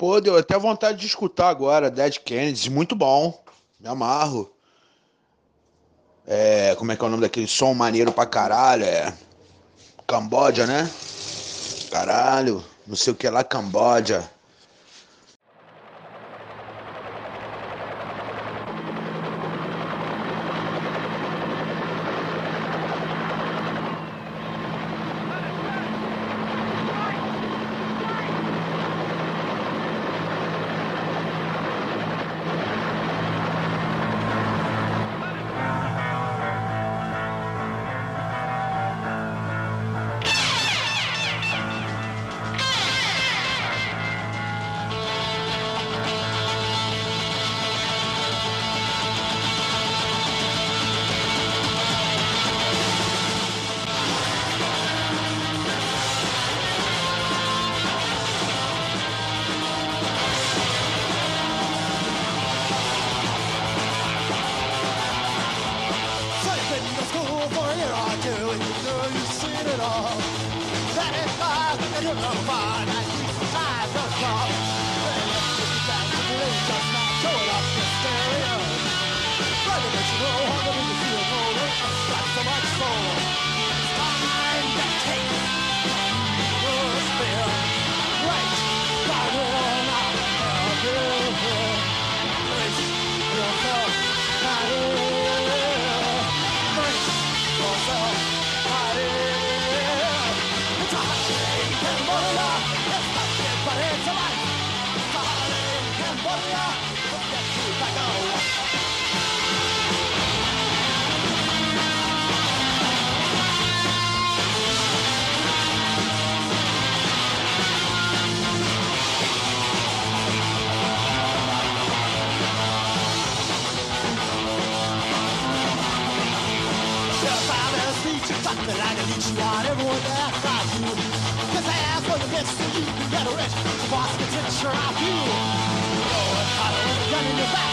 Pô, deu até vontade de escutar agora, Dead Kennedys, muito bom. Me amarro. É, como é que é o nome daquele som maneiro pra caralho? É. Camboja, né? Caralho, não sei o que lá, Camboja. I like a lead You out. everyone that I you. Cause I asked for the best so you can get a rich. Boss, get sure I feel. Lord, I don't gun in your back.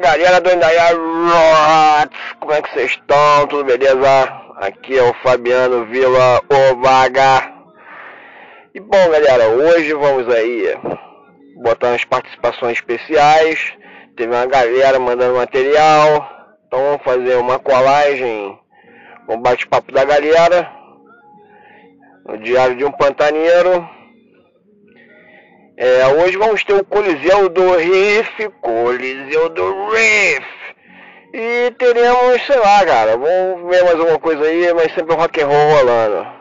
Galera do Indaiá Rots, como é que vocês estão? Tudo beleza? Aqui é o Fabiano Vila Ovaga. E bom galera, hoje vamos aí botar umas participações especiais. Teve uma galera mandando material. Então vamos fazer uma colagem, um bate-papo da galera. No Diário de um Pantaneiro. É, hoje vamos ter o Coliseu do Riff, Coliseu do Riff. E teremos, sei lá, cara, vamos ver mais alguma coisa aí, mas sempre o rock and roll rolando.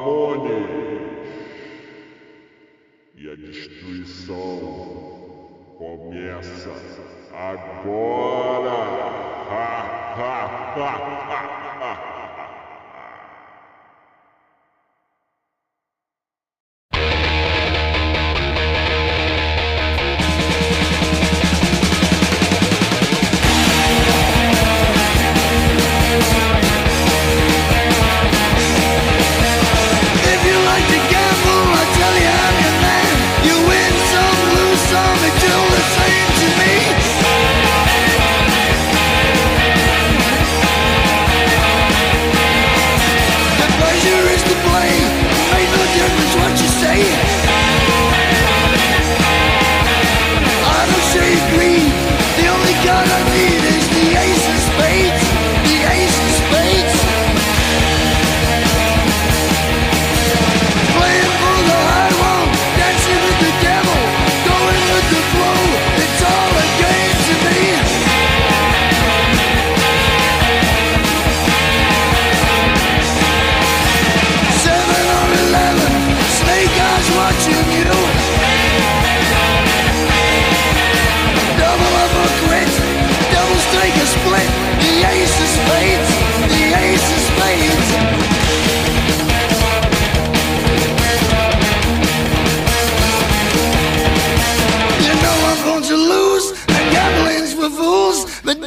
Amone e a destruição começa agora. Ha, ha, ha, ha.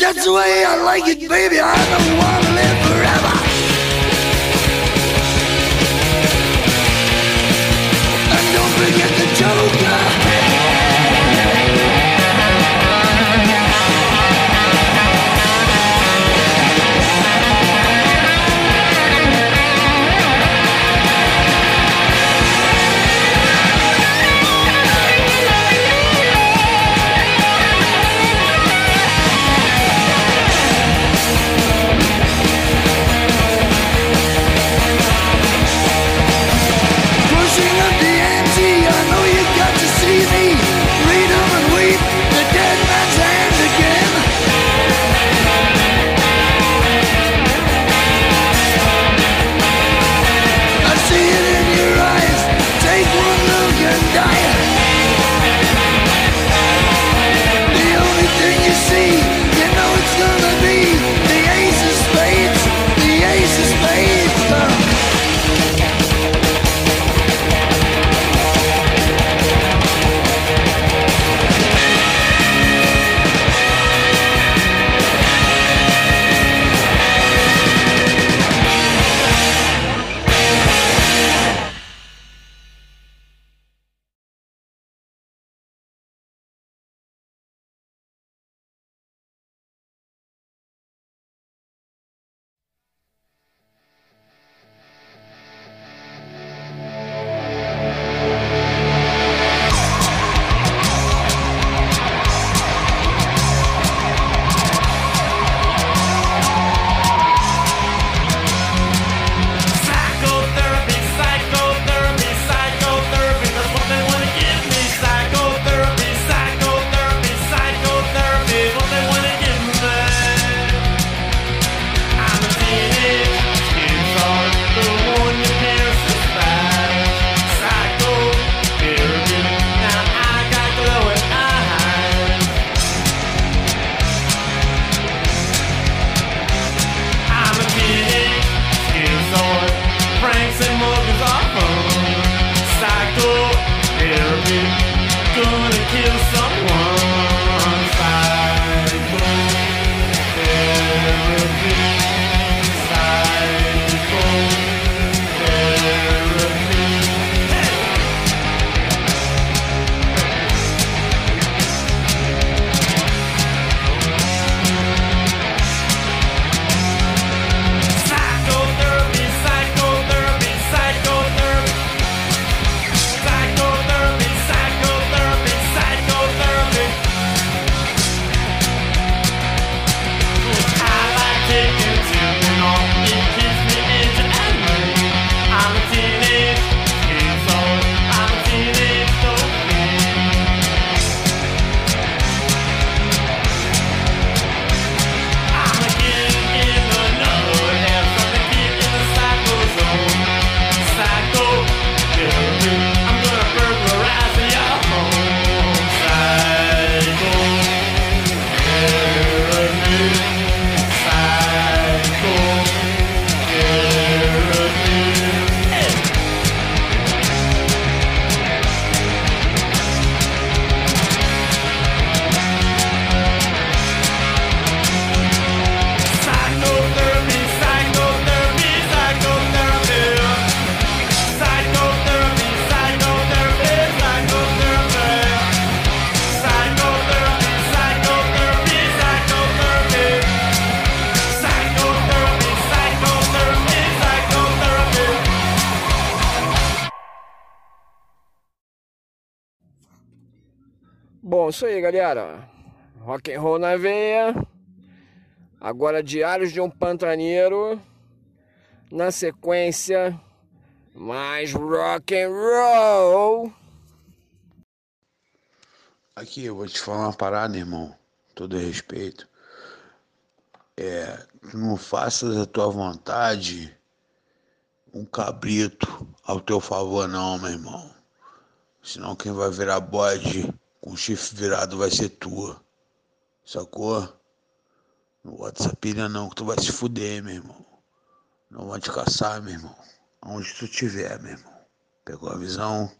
That's the way I like it, baby. I don't wanna live forever. And don't forget someone. Bom, isso aí, galera. Rock and roll na veia. Agora Diários de um Pantaneiro. Na sequência, mais rock and roll. Aqui eu vou te falar uma parada, irmão. Todo respeito. É, não faças a tua vontade um cabrito ao teu favor, não, meu irmão. Senão quem vai virar bode com o chifre virado vai ser tua. Sacou? Não bota essa pilha não, que tu vai se fuder, meu irmão. Não vão te caçar, meu irmão. Aonde tu estiver, meu irmão. Pegou a visão?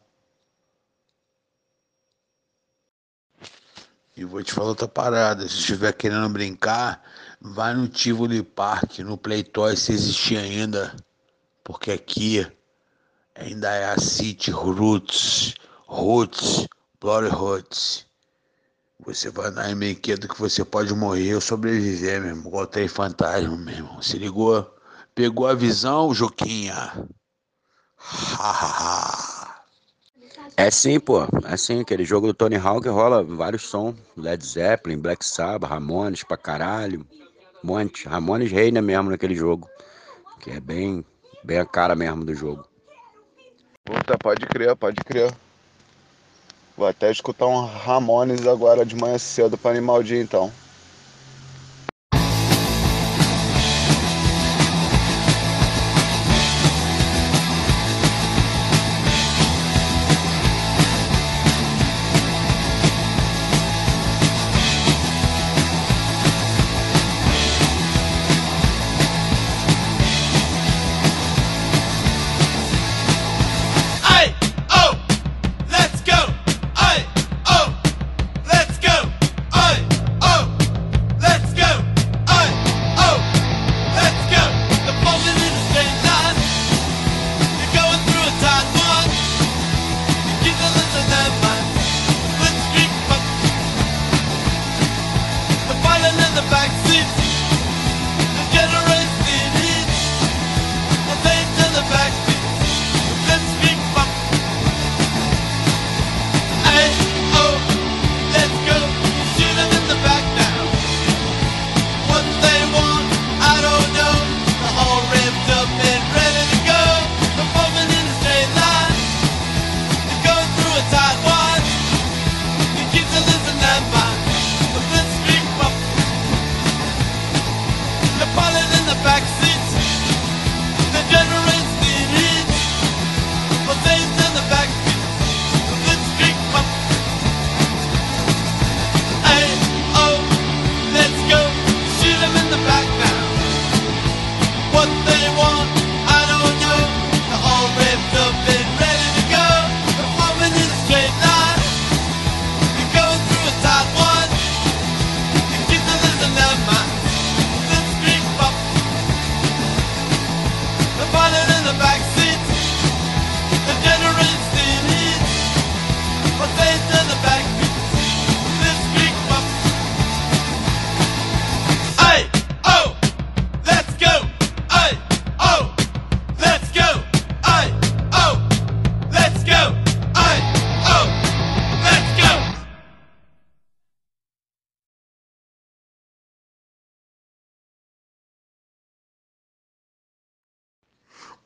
E vou te falar outra parada. Se estiver querendo brincar, vai no Tivoli Park, no Playtoy, se existir ainda. Porque aqui ainda é a City Roots, Roots, Glory Roots. Você vai andar em brinquedo que você pode morrer ou sobreviver, meu irmão. Igual trem fantasma, meu irmão. Se ligou? Pegou a visão, Juquinha? É sim, pô. É sim, aquele jogo do Tony Hawk rola vários sons. Led Zeppelin, Black Sabbath, Ramones pra caralho. Um monte. Ramones reina mesmo naquele jogo. Que é bem, bem a cara mesmo do jogo. Puta, pode crer, pode crer. Vou até escutar um Ramones agora de manhã cedo pra animar o dia então.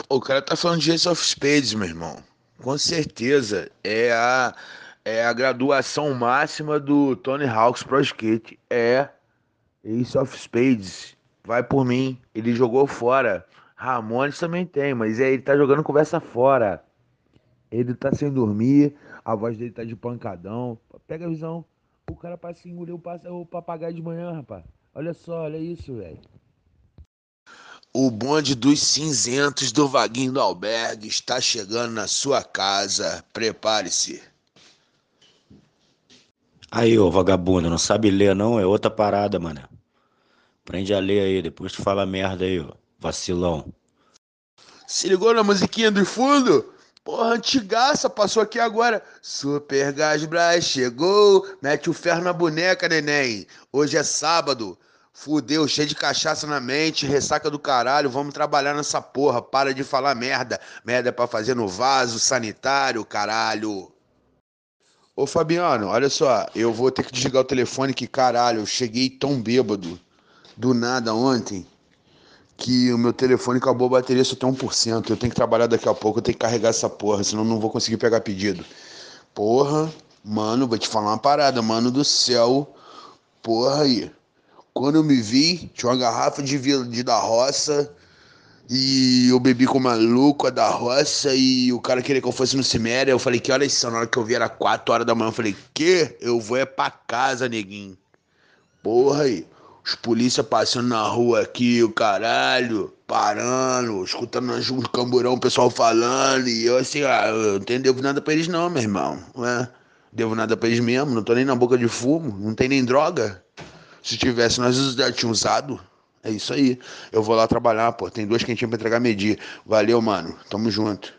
O cara tá falando de Ace of Spades, meu irmão. Com certeza. É a, é a graduação máxima do Tony Hawk's Pro Skate. É Ace of Spades. Vai por mim. Ele jogou fora. Ramones também tem, mas é, ele tá jogando conversa fora. Ele tá sem dormir. A voz dele tá de pancadão. Pega a visão. O cara passa engolir o papagaio de manhã, rapaz. Olha só, olha isso, velho. O bonde dos cinzentos do Vaguinho do Albergue está chegando na sua casa. Prepare-se. Aí, ô vagabundo, não sabe ler não? É outra parada, mano. Aprende a ler aí, depois tu fala merda aí, ó. Vacilão. Se ligou na musiquinha do fundo? Porra, antigaça, passou aqui agora. Super Gas Brás chegou. Mete o ferro na boneca, neném. Hoje é sábado. Fudeu, cheio de cachaça na mente, ressaca do caralho. Vamos trabalhar nessa porra. Para de falar merda. Merda é pra fazer no vaso sanitário, caralho. Ô Fabiano, olha só, eu vou ter que desligar o telefone que caralho, eu cheguei tão bêbado do nada ontem que o meu telefone acabou a bateria só tem 1%. Eu tenho que trabalhar daqui a pouco, eu tenho que carregar essa porra, senão não vou conseguir pegar pedido. Porra, mano, vou te falar uma parada, mano do céu. Porra aí. Quando eu me vi, tinha uma garrafa de, de da roça e eu bebi com o maluco a da roça e o cara queria que eu fosse no Ciméria. Eu falei, que horas são? Na hora que eu vi era 4 horas da manhã. Eu falei, que? Eu vou é pra casa, neguinho. Porra aí. Os polícia passando na rua aqui, o caralho, parando, escutando os camburão, o pessoal falando. E eu assim, ah, eu não tenho devo nada pra eles não, meu irmão. Né? Devo nada pra eles mesmo, não tô nem na boca de fumo, não tem nem droga. Se tivesse, nós já tínhamos usado. É isso aí. Eu vou lá trabalhar, pô. Tem duas quentinhas pra entregar medir. Valeu, mano. Tamo junto.